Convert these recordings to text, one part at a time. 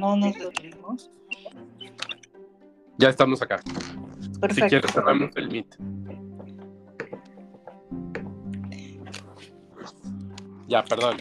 no nos detuvimos. Ya estamos acá. Perfecto. Si quieres, cerramos el Meet. Ya, perdón.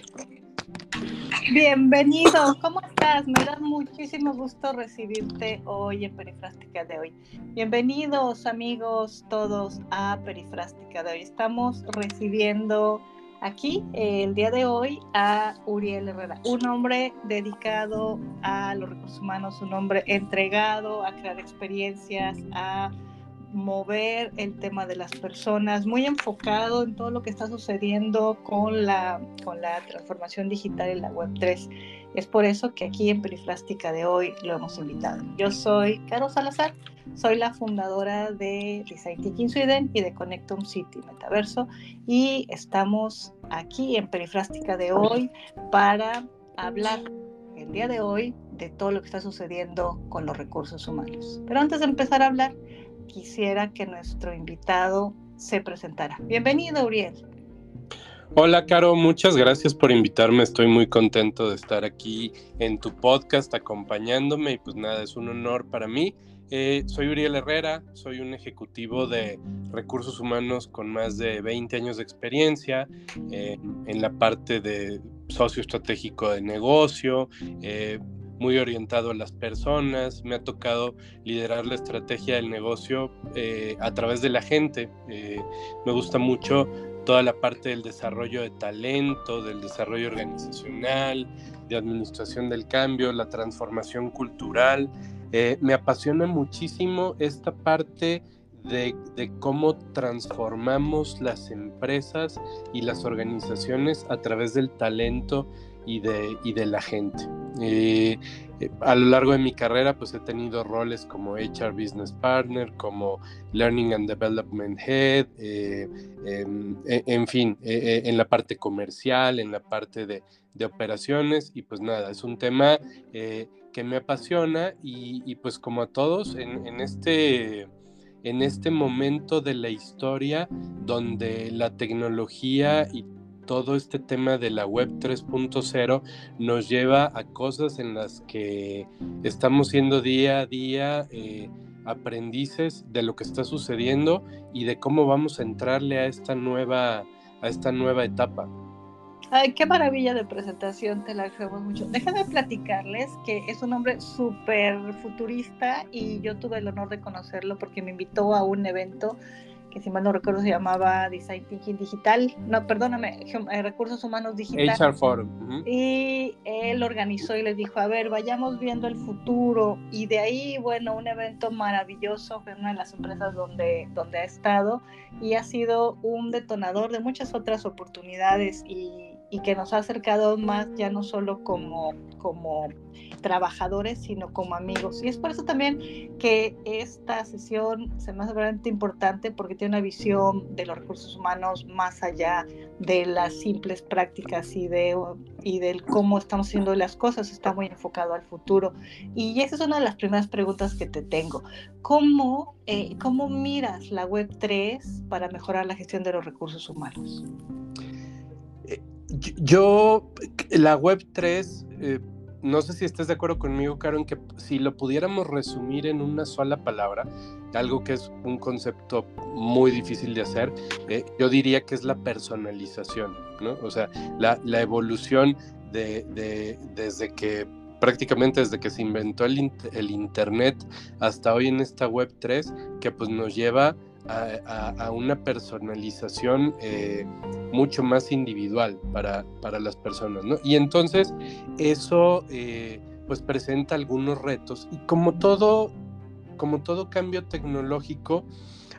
Bienvenido, ¿cómo estás? Me da muchísimo gusto recibirte hoy en Perifrástica de hoy. Bienvenidos amigos todos a Perifrástica de hoy. Estamos recibiendo aquí eh, el día de hoy a Uriel Herrera, un hombre dedicado a los recursos humanos, un hombre entregado a crear experiencias, a mover el tema de las personas, muy enfocado en todo lo que está sucediendo con la, con la transformación digital en la Web 3. Es por eso que aquí en Perifrástica de hoy lo hemos invitado. Yo soy Caro Salazar, soy la fundadora de Design Thinking Sweden y de Connectum City Metaverso y estamos aquí en Perifrástica de hoy para hablar el día de hoy de todo lo que está sucediendo con los recursos humanos. Pero antes de empezar a hablar, quisiera que nuestro invitado se presentara. Bienvenido, Uriel. Hola, Caro, muchas gracias por invitarme. Estoy muy contento de estar aquí en tu podcast acompañándome y pues nada, es un honor para mí. Eh, soy Uriel Herrera, soy un ejecutivo de recursos humanos con más de 20 años de experiencia eh, en la parte de socio estratégico de negocio. Eh, muy orientado a las personas, me ha tocado liderar la estrategia del negocio a través de la gente. Me gusta mucho toda la parte del desarrollo de talento, del desarrollo organizacional, de administración del cambio, la transformación cultural. Eh, me apasiona muchísimo esta parte de, de, cómo transformamos las empresas y las organizaciones a través del talento y de, y de la gente. Eh, eh, a lo largo de mi carrera pues he tenido roles como HR Business Partner, como Learning and Development Head, eh, em, e, en, fin, en la parte comercial, en la parte de, de, operaciones y pues nada, es un tema que me apasiona y, pues como a todos en, en este en este momento de la historia donde la tecnología y todo este tema de la web 3.0 nos lleva a cosas en las que estamos siendo día a día eh, aprendices de lo que está sucediendo y de cómo vamos a entrarle a esta nueva, a esta nueva etapa. Ay, qué maravilla de presentación, te la agradecemos mucho. Déjame platicarles que es un hombre súper futurista y yo tuve el honor de conocerlo porque me invitó a un evento que si mal no recuerdo se llamaba Design Thinking Digital, no, perdóname, eh, Recursos Humanos Digital. HR Forum. Y él organizó y les dijo, a ver, vayamos viendo el futuro. Y de ahí, bueno, un evento maravilloso, fue una de las empresas donde, donde ha estado y ha sido un detonador de muchas otras oportunidades y, y que nos ha acercado más ya no solo como, como trabajadores, sino como amigos. Y es por eso también que esta sesión se me hace realmente importante porque tiene una visión de los recursos humanos más allá de las simples prácticas y de y del cómo estamos haciendo las cosas, está muy enfocado al futuro. Y esa es una de las primeras preguntas que te tengo. ¿Cómo, eh, cómo miras la Web 3 para mejorar la gestión de los recursos humanos? Eh, yo, la Web 3 no sé si estás de acuerdo conmigo, Caro, en que si lo pudiéramos resumir en una sola palabra, algo que es un concepto muy difícil de hacer, eh, yo diría que es la personalización, ¿no? O sea, la, evolución de, desde que prácticamente desde que se inventó el, el, Internet hasta hoy en esta Web 3, que pues nos lleva a, una personalización eh, mucho más individual para, para, las personas, ¿no? Y entonces eso eh, pues presenta algunos retos y como todo, como todo cambio tecnológico,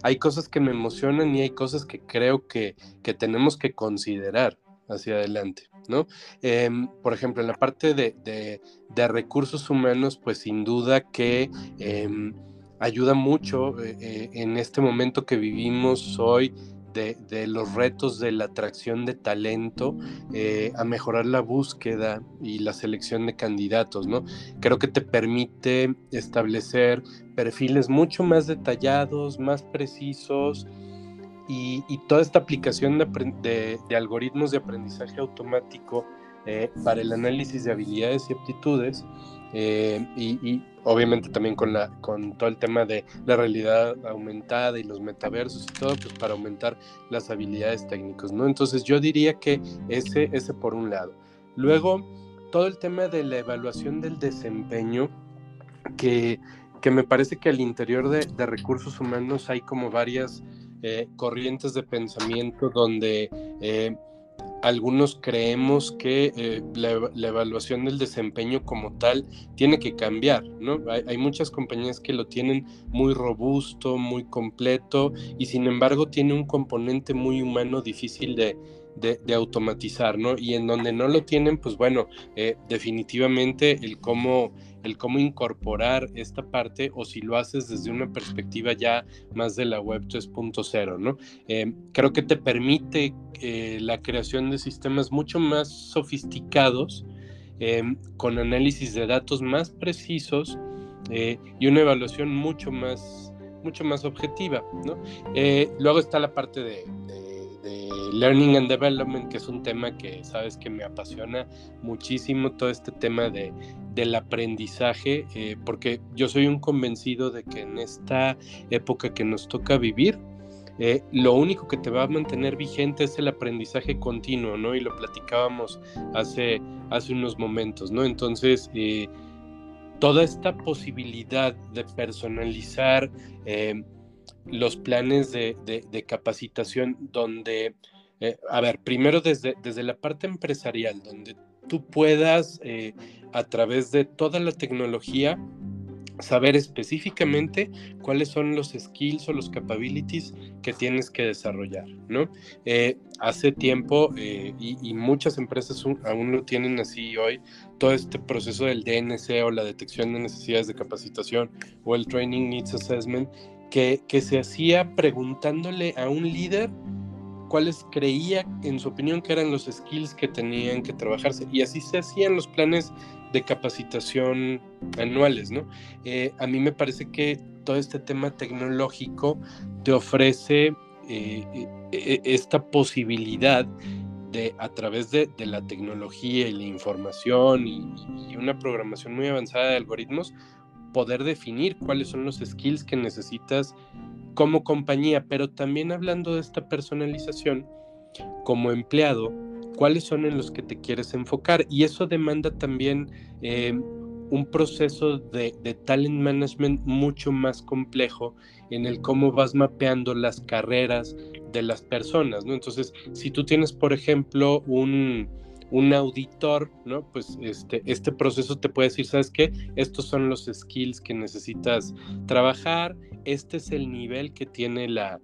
hay cosas que me emocionan y hay cosas que creo que, que tenemos que considerar hacia adelante, ¿no? Em, por ejemplo, en la parte de, de, recursos humanos, pues sin duda que em, ayuda mucho eh, eh, en este momento que vivimos hoy de, los retos de la atracción de talento eh, a mejorar la búsqueda y la selección de candidatos, ¿no? Creo que te permite establecer perfiles mucho más detallados, más precisos y, toda esta aplicación de, de, algoritmos de aprendizaje automático para el análisis de habilidades y aptitudes y, obviamente también con, la, con todo el tema de la realidad aumentada y los metaversos y todo, pues para aumentar las habilidades técnicas, ¿no? Entonces yo diría que ese, ese por un lado. Luego, todo el tema de la evaluación del desempeño, que, que me parece que al interior de, de recursos humanos hay como varias eh, corrientes de pensamiento donde... Eh, algunos creemos que eh, la, evaluación del desempeño como tal tiene que cambiar, ¿no? Hay, muchas compañías que lo tienen muy robusto, muy completo y sin embargo tiene un componente muy humano difícil de, automatizar, ¿no? Y en donde no lo tienen, pues bueno, eh, definitivamente el cómo, el cómo incorporar esta parte o si lo haces desde una perspectiva ya más de la web 3.0, ¿no? Eh, creo que te permite eh, la creación de sistemas mucho más sofisticados, con análisis de datos más precisos y una evaluación mucho más mucho más objetiva, ¿no? luego está la parte de Learning and Development, que es un tema que sabes que me apasiona muchísimo, todo este tema de, del aprendizaje, eh, porque yo soy un convencido de que en esta época que nos toca vivir, eh, lo único que te va a mantener vigente es el aprendizaje continuo, ¿no? Y lo platicábamos hace, hace unos momentos, ¿no? Entonces, eh, toda esta posibilidad de personalizar los planes de, de capacitación donde eh, a ver, primero desde, desde la parte empresarial, donde tú puedas, eh, a través de toda la tecnología, saber específicamente cuáles son los skills o los capabilities que tienes que desarrollar, ¿no? Eh, hace tiempo, y, muchas empresas aún lo tienen así hoy, todo este proceso del DNC o la detección de necesidades de capacitación o el Training Needs Assessment, que, se hacía preguntándole a un líder cuáles creía, en su opinión, que eran los skills que tenían que trabajarse. Y así se hacían los planes de capacitación anuales, ¿no? Eh, a mí me parece que todo este tema tecnológico te ofrece eh, eh, esta posibilidad de, a través de, la tecnología y la información y, una programación muy avanzada de algoritmos, poder definir cuáles son los skills que necesitas como compañía, pero también hablando de esta personalización, como empleado, cuáles son en los que te quieres enfocar. Y eso demanda también eh, un proceso de, talent management mucho más complejo en el cómo vas mapeando las carreras de las personas, ¿no? Entonces, si tú tienes, por ejemplo, un, un auditor, ¿no? Pues este, este proceso te puede decir, ¿sabes qué? Estos son los skills que necesitas trabajar, este es el nivel que tiene la,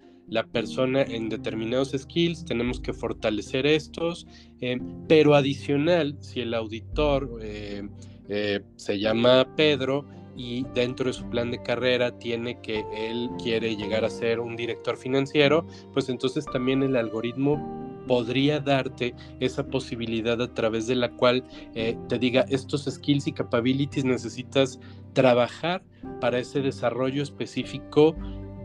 persona en determinados skills, tenemos que fortalecer estos, eh, pero adicional, si el auditor eh, eh, se llama Pedro y dentro de su plan de carrera tiene que él quiere llegar a ser un director financiero, pues entonces también el algoritmo podría darte esa posibilidad a través de la cual eh, te diga estos skills y capabilities necesitas trabajar para ese desarrollo específico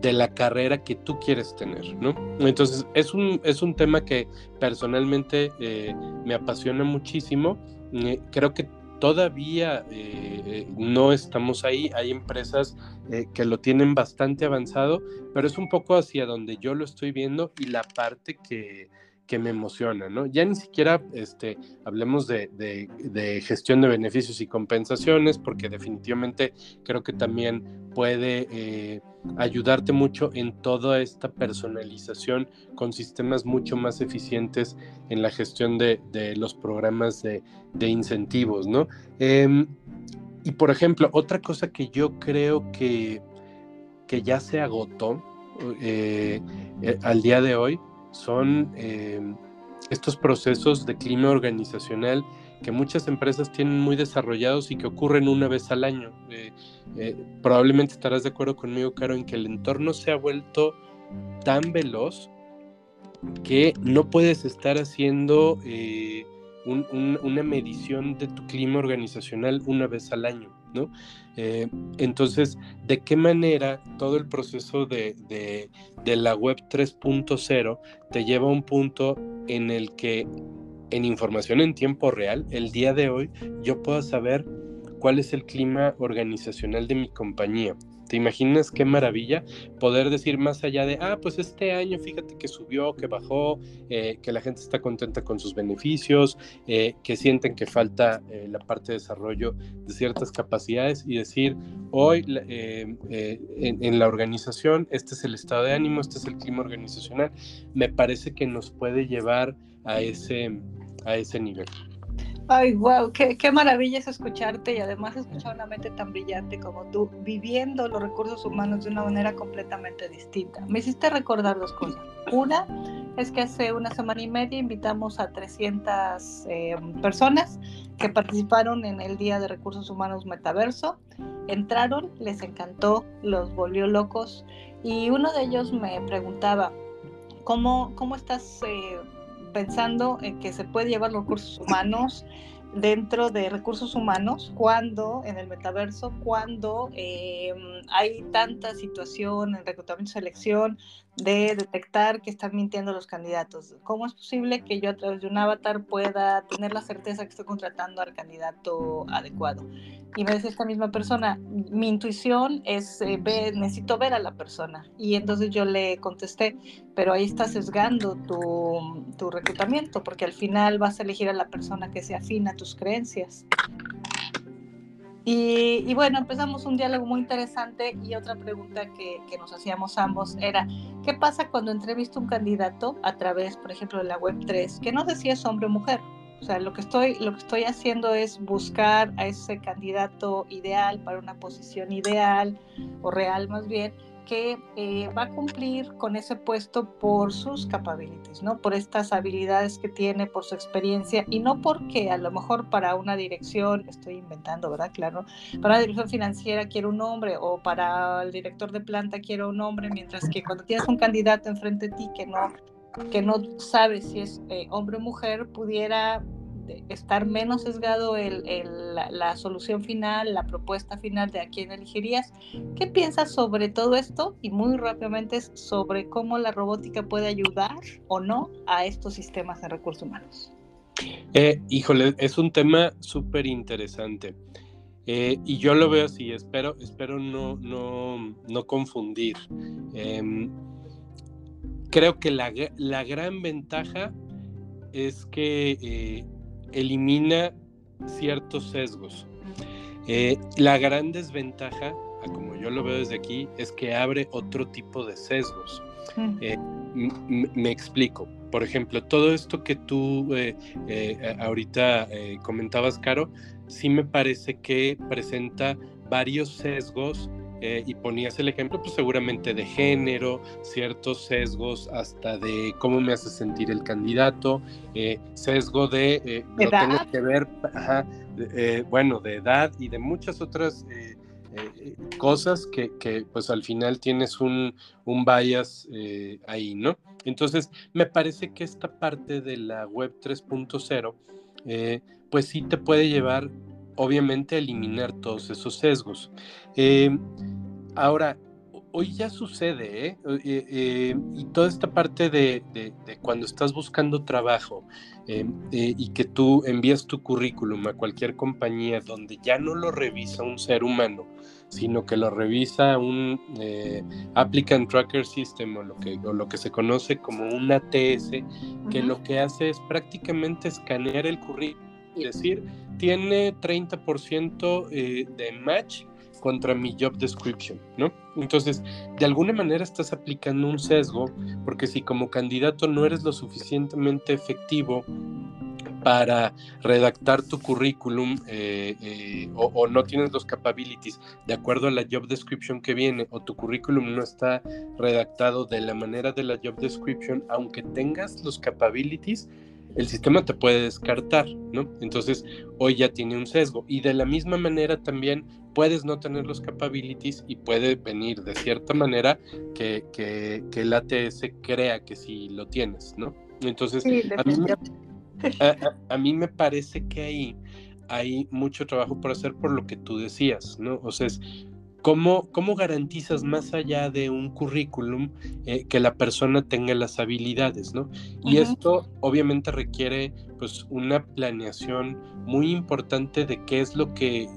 de la carrera que tú quieres tener, ¿no? Entonces es un, es un tema que personalmente eh, me apasiona muchísimo. Eh, creo que todavía no estamos ahí. Hay empresas que lo tienen bastante avanzado, pero es un poco hacia donde yo lo estoy viendo y la parte que, que me emociona, ¿no? Ya ni siquiera este, hablemos de, gestión de beneficios y compensaciones, porque definitivamente creo que también puede eh, ayudarte mucho en toda esta personalización con sistemas mucho más eficientes en la gestión de, los programas de, incentivos, ¿no? Em, y por ejemplo, otra cosa que yo creo que, que ya se agotó eh, eh, al día de hoy son em, estos procesos de clima organizacional que muchas empresas tienen muy desarrollados y que ocurren una vez al año. Eh, eh, probablemente estarás de acuerdo conmigo, Caro, en que el entorno se ha vuelto tan veloz que no puedes estar haciendo eh, una medición de tu clima organizacional una vez al año. Eh, entonces, ¿de qué manera todo el proceso de, la web 3.0 te lleva a un punto en el que en información en tiempo real, el día de hoy, yo pueda saber cuál es el clima organizacional de mi compañía. ¿Te imaginas qué maravilla poder decir más allá de, ah, pues este año fíjate que subió, que bajó, eh, que la gente está contenta con sus beneficios, eh, que sienten que falta eh, la parte de desarrollo de ciertas capacidades y decir, hoy en, en, la organización, este es el estado de ánimo, este es el clima organizacional, me parece que nos puede llevar a ese, a ese nivel. Ay, wow, qué, qué, maravilla es escucharte y además escuchar una mente tan brillante como tú, viviendo los recursos humanos de una manera completamente distinta. Me hiciste recordar dos cosas. Una es que hace una semana y media invitamos a 300 eh, personas que participaron en el Día de Recursos Humanos Metaverso. Entraron, les encantó, los volvió locos y uno de ellos me preguntaba, ¿cómo, cómo estás... Eh, pensando en que se puede llevar los recursos humanos dentro de recursos humanos cuando en el metaverso, cuando eh, hay tanta situación en reclutamiento y selección de detectar que están mintiendo los candidatos. ¿Cómo es posible que yo a través de un avatar pueda tener la certeza que estoy contratando al candidato adecuado? Y me dice esta misma persona, mi intuición es, eh, necesito ver a la persona. Y entonces yo le contesté, pero ahí está sesgando tu, tu reclutamiento, porque al final vas a elegir a la persona que se afina a tus creencias. Y, bueno, empezamos un diálogo muy interesante y otra pregunta que, nos hacíamos ambos era, ¿qué pasa cuando entrevisto un candidato a través, por ejemplo, de la Web3, que no sé si es hombre o mujer? O sea, lo que estoy, lo que estoy haciendo es buscar a ese candidato ideal para una posición ideal o real más bien, que eh, va a cumplir con ese puesto por sus capabilities, ¿no? Por estas habilidades que tiene, por su experiencia y no porque a lo mejor para una dirección, estoy inventando, ¿verdad? Claro, para una dirección financiera quiero un hombre o para el director de planta quiero un hombre, mientras que cuando tienes un candidato enfrente de ti que no que no sabe si es eh, hombre o mujer, pudiera estar menos sesgado el, la, solución final, la propuesta final de a quién elegirías. ¿Qué piensas sobre todo esto? Y muy rápidamente sobre cómo la robótica puede ayudar o no a estos sistemas de recursos humanos. Eh, híjole, es un tema súper interesante. Eh, y yo lo veo así, espero, espero no, no, no confundir. Em, creo que la, la, gran ventaja es que eh, elimina ciertos sesgos. Eh, la gran desventaja, como yo lo veo desde aquí, es que abre otro tipo de sesgos. Eh, me explico. Por ejemplo, todo esto que tú eh, ahorita comentabas, Caro, sí me parece que presenta varios sesgos eh, y ponías el ejemplo, pues seguramente de género, ciertos sesgos hasta de cómo me hace sentir el candidato, eh, sesgo de, eh, tengo que ver, eh, bueno, de edad y de muchas otras cosas que, que, pues al final tienes un, un bias ahí, ¿no? Entonces, me parece que esta parte de la web 3.0, pues sí te puede llevar obviamente eliminar todos esos sesgos. Eh, ahora, hoy ya sucede, ¿eh? Eh, ¿eh? y toda esta parte de, cuando estás buscando trabajo y que tú envías tu currículum a cualquier compañía donde ya no lo revisa un ser humano, sino que lo revisa un Applicant Tracker System o lo, que, o lo que se conoce como un ATS, que lo que hace es prácticamente escanear el currículum decir, tiene 30% eh, de match contra mi job description, ¿no? Entonces, de alguna manera estás aplicando un sesgo, porque si como candidato no eres lo suficientemente efectivo para redactar tu currículum eh, eh, o, o, no tienes los capabilities de acuerdo a la job description que viene o tu currículum no está redactado de la manera de la job description, aunque tengas los capabilities, el sistema te puede descartar, ¿no? Entonces, hoy ya tiene un sesgo. Y de la misma manera también puedes no tener los capabilities y puede venir de cierta manera que, que, el ATS crea que sí lo tienes, ¿no? Entonces, a, mí me, a, mí me parece que ahí hay mucho trabajo por hacer por lo que tú decías, ¿no? O sea, es ¿cómo, ¿cómo, garantizas más allá de un currículum eh, que la persona tenga las habilidades, ¿no? Y esto obviamente requiere pues una planeación muy importante de qué es lo que,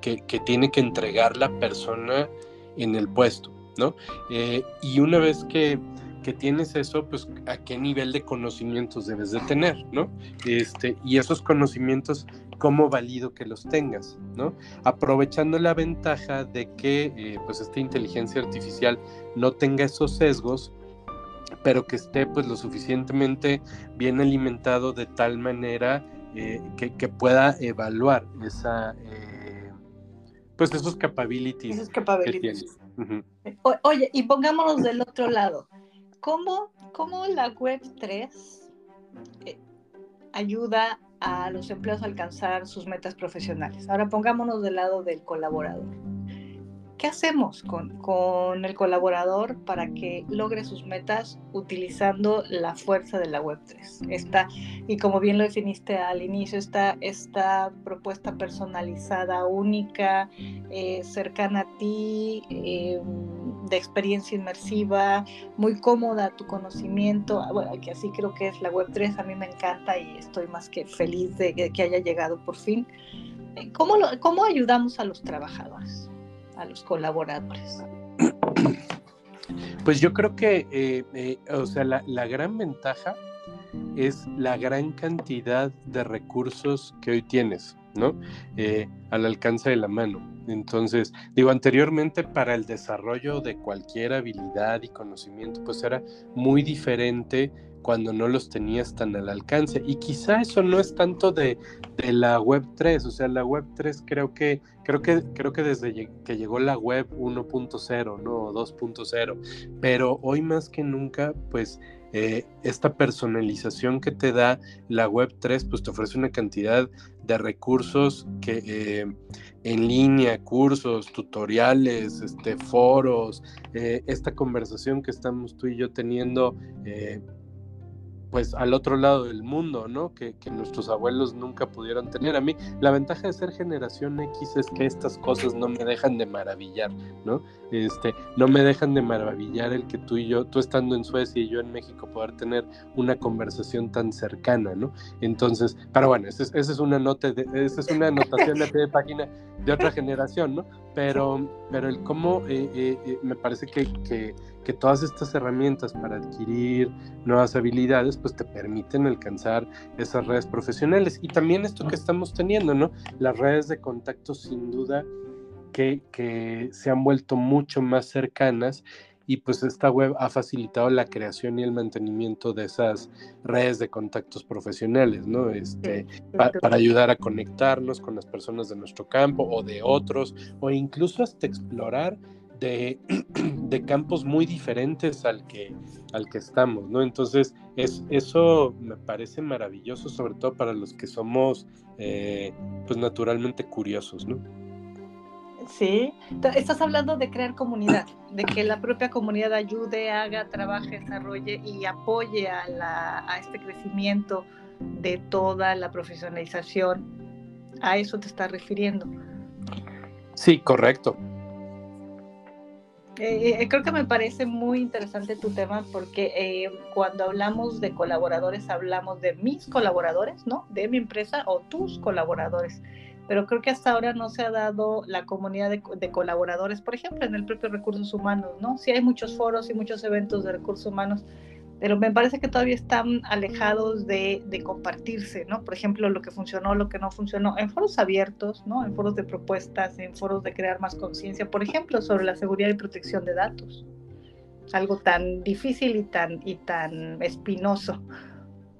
que, tiene que entregar la persona en el puesto, ¿no? Eh, y una vez que que tienes eso, pues a qué nivel de conocimientos debes de tener, ¿no? Este, y esos conocimientos, cómo valido que los tengas, ¿no? Aprovechando la ventaja de que eh, pues esta inteligencia artificial no tenga esos sesgos, pero que esté pues lo suficientemente bien alimentado de tal manera eh, que, pueda evaluar esa eh, pues esos capabilities, esos capabilities. Oye, y pongámonos del otro lado. ¿Cómo, la Web 3 eh, ayuda a los empleados a alcanzar sus metas profesionales? Ahora pongámonos del lado del colaborador. ¿Qué hacemos con, el colaborador para que logre sus metas utilizando la fuerza de la Web3? Esta, y como bien lo definiste al inicio, esta, esta propuesta personalizada, única, eh, cercana a ti, eh, de experiencia inmersiva, muy cómoda tu conocimiento, ah, bueno, que así creo que es la Web3, a mí me encanta y estoy más que feliz de que, haya llegado por fin. ¿Cómo, ¿Cómo ayudamos a los trabajadores? a los colaboradores? Pues yo creo que, eh, eh, o sea, la, gran ventaja es la gran cantidad de recursos que hoy tienes, ¿no? Eh, al alcance de la mano. Entonces, digo, anteriormente para el desarrollo de cualquier habilidad y conocimiento, pues era muy diferente cuando no los tenías tan al alcance. Y quizá eso no es tanto de, la web 3, o sea, la web 3 creo que, creo que, creo que desde que llegó la web 1.0, ¿no? 2.0, pero hoy más que nunca, pues eh, esta personalización que te da la web 3, pues te ofrece una cantidad de recursos que eh, en línea, cursos, tutoriales, este, foros, eh, esta conversación que estamos tú y yo teniendo pues al otro lado del mundo, ¿no? Que, nuestros abuelos nunca pudieron tener. A mí la ventaja de ser generación X es que estas cosas no me dejan de maravillar, ¿no? Este, no me dejan de maravillar el que tú y yo, tú estando en Suecia y yo en México, poder tener una conversación tan cercana, ¿no? Entonces, pero bueno, esa es, una nota, de, esa es una anotación de, de página de otra generación, ¿no? Pero, pero el cómo eh, eh, eh, me parece que, que todas estas herramientas para adquirir nuevas habilidades, pues te permiten alcanzar esas redes profesionales. Y también esto que estamos teniendo, ¿no? Las redes de contacto sin duda que se han vuelto mucho más cercanas y pues esta web ha facilitado la creación y el mantenimiento de esas redes de contactos profesionales, ¿no? Este, para ayudar a conectarnos con las personas de nuestro campo o de otros, o incluso hasta explorar de, de, campos muy diferentes al que, al que estamos, ¿no? Entonces, es, eso me parece maravilloso, sobre todo para los que somos, eh, pues, naturalmente curiosos, ¿no? Sí, estás hablando de crear comunidad, de que la propia comunidad ayude, haga, trabaje, desarrolle y apoye a, la, a este crecimiento de toda la profesionalización. A eso te estás refiriendo. Sí, correcto. Eh, eh, creo que me parece muy interesante tu tema porque eh, cuando hablamos de colaboradores hablamos de mis colaboradores, ¿no? De mi empresa o tus colaboradores. Pero creo que hasta ahora no se ha dado la comunidad de, de, colaboradores, por ejemplo, en el propio recursos humanos, ¿no? Sí hay muchos foros y muchos eventos de recursos humanos, pero me parece que todavía están alejados de, compartirse, ¿no? Por ejemplo, lo que funcionó, lo que no funcionó, en foros abiertos, ¿no? En foros de propuestas, en foros de crear más conciencia, por ejemplo, sobre la seguridad y protección de datos. Algo tan difícil y tan, y tan espinoso.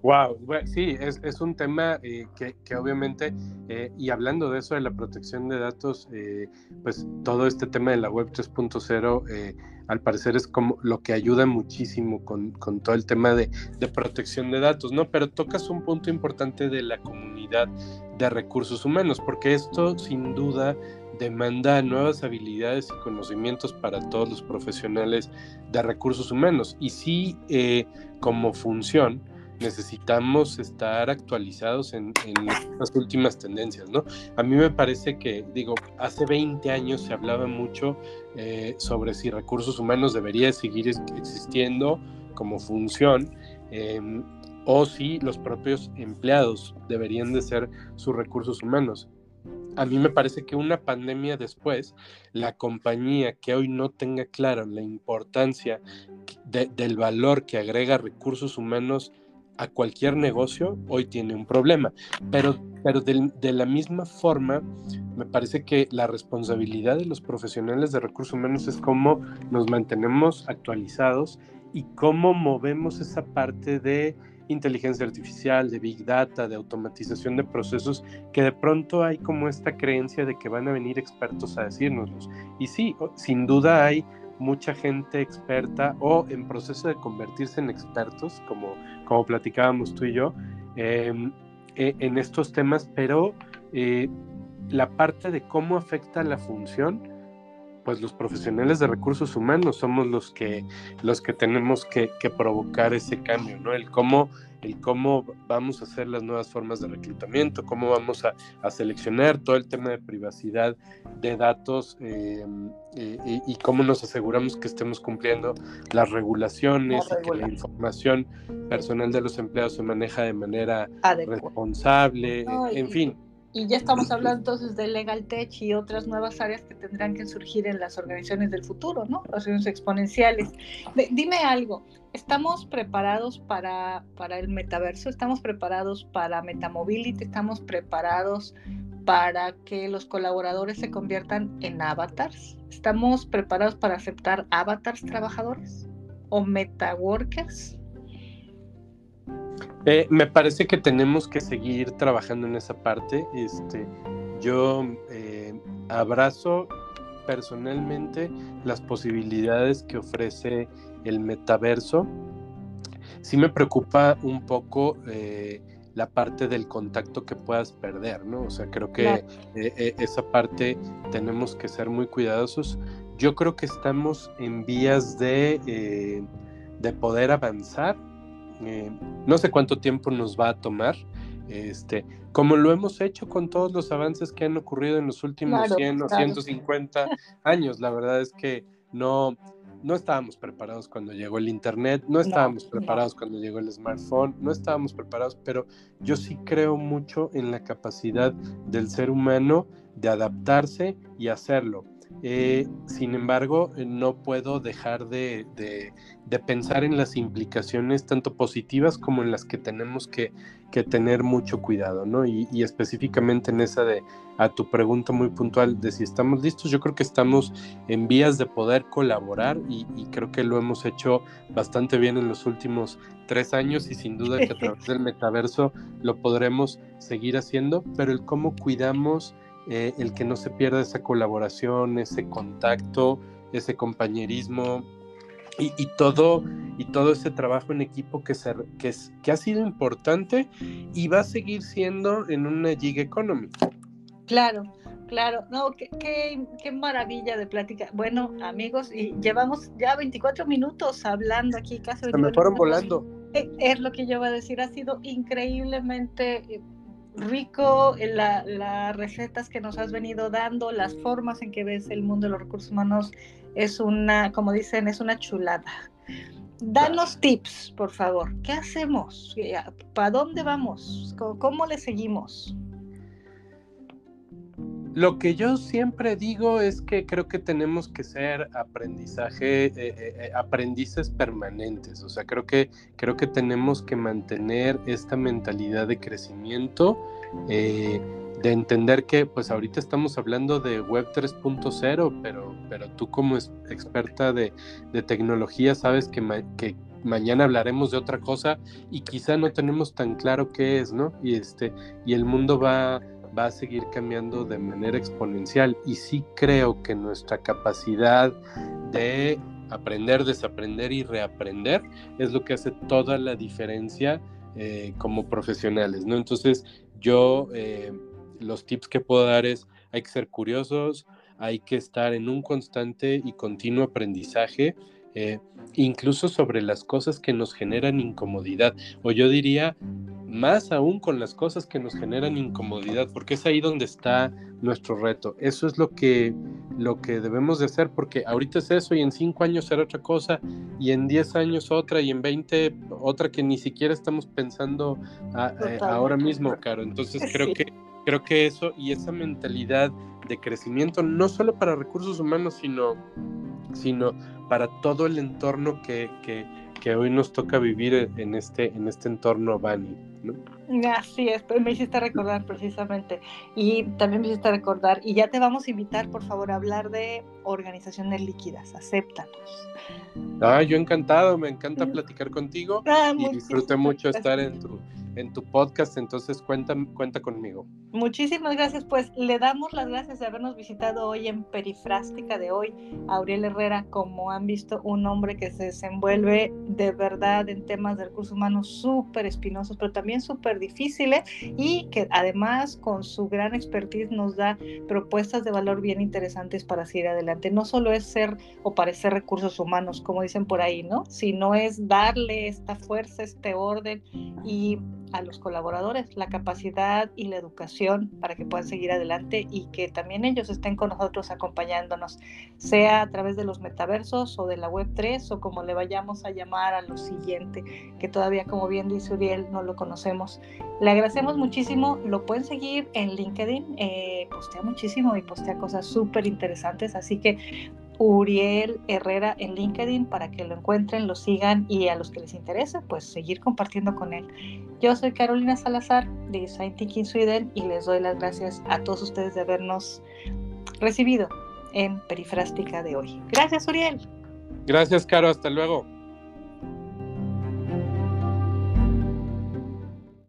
Wow, sí, es, un tema eh, que, obviamente, eh, y hablando de eso de la protección de datos, eh, pues todo este tema de la web 3.0 al parecer es como lo que ayuda muchísimo con, todo el tema de, protección de datos, ¿no? Pero tocas un punto importante de la comunidad de recursos humanos, porque esto sin duda demanda nuevas habilidades y conocimientos para todos los profesionales de recursos humanos. Y sí, como función, necesitamos estar actualizados en, las últimas tendencias, ¿no? A mí me parece que, digo, hace 20 años se hablaba mucho eh, sobre si recursos humanos debería seguir existiendo como función em, o si los propios empleados deberían de ser sus recursos humanos. A mí me parece que una pandemia después, la compañía que hoy no tenga claro la importancia del valor que agrega recursos humanos a cualquier negocio, hoy tiene un problema. Pero, pero de, la misma forma, me parece que la responsabilidad de los profesionales de recursos humanos es cómo nos mantenemos actualizados y cómo movemos esa parte de inteligencia artificial, de big data, de automatización de procesos, que de pronto hay como esta creencia de que van a venir expertos a decírnoslos. Y sí, sin duda hay mucha gente experta o en proceso de convertirse en expertos, como, como platicábamos tú y yo, em, e, en estos temas, pero eh, la parte de cómo afecta la función, pues los profesionales de recursos humanos somos los que, los que tenemos que, que provocar ese cambio, ¿no? El cómo el cómo vamos a hacer las nuevas formas de reclutamiento, cómo vamos a, seleccionar todo el tema de privacidad de datos em, y, cómo nos aseguramos que estemos cumpliendo las regulaciones y que la información personal de los empleados se maneja de manera responsable, en fin y ya estamos hablando entonces de Legal Tech y otras nuevas áreas que tendrán que surgir en las organizaciones del futuro, ¿no? Organizaciones exponenciales. dime algo, ¿estamos preparados para, para el metaverso? ¿Estamos preparados para Metamobility? ¿Estamos preparados para que los colaboradores se conviertan en avatars? ¿Estamos preparados para aceptar avatars trabajadores o metaworkers? Eh, me parece que tenemos que seguir trabajando en esa parte. Este, yo eh, abrazo personalmente las posibilidades que ofrece el metaverso. Sí me preocupa un poco eh, la parte del contacto que puedas perder, ¿no? O sea, creo que esa parte tenemos que ser muy cuidadosos. Yo creo que estamos en vías de, de poder avanzar eh, no sé cuánto tiempo nos va a tomar, este, como lo hemos hecho con todos los avances que han ocurrido en los últimos 100 o 150 años. La verdad es que no, no estábamos preparados cuando llegó el Internet, no estábamos preparados cuando llegó el smartphone, no estábamos preparados, pero yo sí creo mucho en la capacidad del ser humano de adaptarse y hacerlo. Eh, sin embargo, eh, no puedo dejar de, pensar en las implicaciones tanto positivas como en las que tenemos que, tener mucho cuidado, ¿no? Y, específicamente en esa de, a tu pregunta muy puntual de si estamos listos, yo creo que estamos en vías de poder colaborar y, creo que lo hemos hecho bastante bien en los últimos tres años y sin duda que a través del metaverso lo podremos seguir haciendo, pero el cómo cuidamos eh, el que no se pierda esa colaboración, ese contacto, ese compañerismo y, todo, y todo ese trabajo en equipo que, se, que, es, que ha sido importante y va a seguir siendo en una gig economy. Claro, Claro, no, qué, qué, maravilla de plática. Bueno, amigos, y llevamos ya 24 minutos hablando aquí, casi. Se me fueron volando. Eh, es lo que yo iba a decir, ha sido increíblemente eh, rico las recetas que nos has venido dando, las formas en que ves el mundo de los recursos humanos, es una, como dicen, es una chulada. Danos tips, por favor. ¿Qué hacemos? ¿Para dónde vamos? ¿Cómo, le seguimos? Lo que yo siempre digo es que creo que tenemos que ser aprendizaje, eh, eh, eh, aprendices permanentes. O sea, creo que, creo que tenemos que mantener esta mentalidad de crecimiento, de entender que pues ahorita estamos hablando de Web 3.0, pero, pero tú como experta de, tecnología sabes que, que mañana hablaremos de otra cosa y quizá no tenemos tan claro qué es, ¿no? Y, este, y el mundo va va a seguir cambiando de manera exponencial y sí creo que nuestra capacidad de aprender, desaprender y reaprender es lo que hace toda la diferencia eh, como profesionales, ¿no? Entonces yo eh, los tips que puedo dar es hay que ser curiosos, hay que estar en un constante y continuo aprendizaje. Eh, incluso sobre las cosas que nos generan incomodidad, o yo diría más aún con las cosas que nos generan incomodidad, porque es ahí donde está nuestro reto. Eso es lo que, lo que debemos de hacer, porque ahorita es eso y en cinco años será otra cosa y en diez años otra y en veinte otra que ni siquiera estamos pensando eh, ahora mismo, Caro. Entonces creo que creo que eso y esa mentalidad de crecimiento, no solo para recursos humanos, sino, sino para todo el entorno que, que, que hoy nos toca vivir en este, en este entorno Bani. ¿no? Así es, pues me hiciste recordar precisamente. Y también me hiciste recordar, y ya te vamos a invitar, por favor, a hablar de organizaciones líquidas, acéptanos. Ah, yo encantado, me encanta platicar contigo ah, y disfruté mucho estar en tu, en tu podcast, entonces cuenta, cuenta conmigo. Muchísimas gracias, pues le damos las gracias de habernos visitado hoy en Perifrástica de hoy, Auriel Herrera, como han visto, un hombre que se desenvuelve de verdad en temas de recursos humanos súper espinosos, pero también súper difíciles y que además con su gran expertise nos da propuestas de valor bien interesantes para seguir adelante. No solo es ser o parecer recursos humanos, como dicen por ahí, ¿no? Sino es darle esta fuerza, este orden y a los colaboradores la capacidad y la educación para que puedan seguir adelante y que también ellos estén con nosotros acompañándonos, sea a través de los metaversos o de la web 3 o como le vayamos a llamar a lo siguiente, que todavía como bien dice Uriel no lo conocemos. Le agradecemos muchísimo, lo pueden seguir en LinkedIn, eh, postea muchísimo y postea cosas súper interesantes, así que Uriel Herrera en LinkedIn para que lo encuentren, lo sigan y a los que les interese, pues seguir compartiendo con él. Yo soy Carolina Salazar de Design Thinking Sweden y les doy las gracias a todos ustedes de habernos recibido en Perifrástica de hoy. Gracias, Uriel. Gracias, Caro. Hasta luego.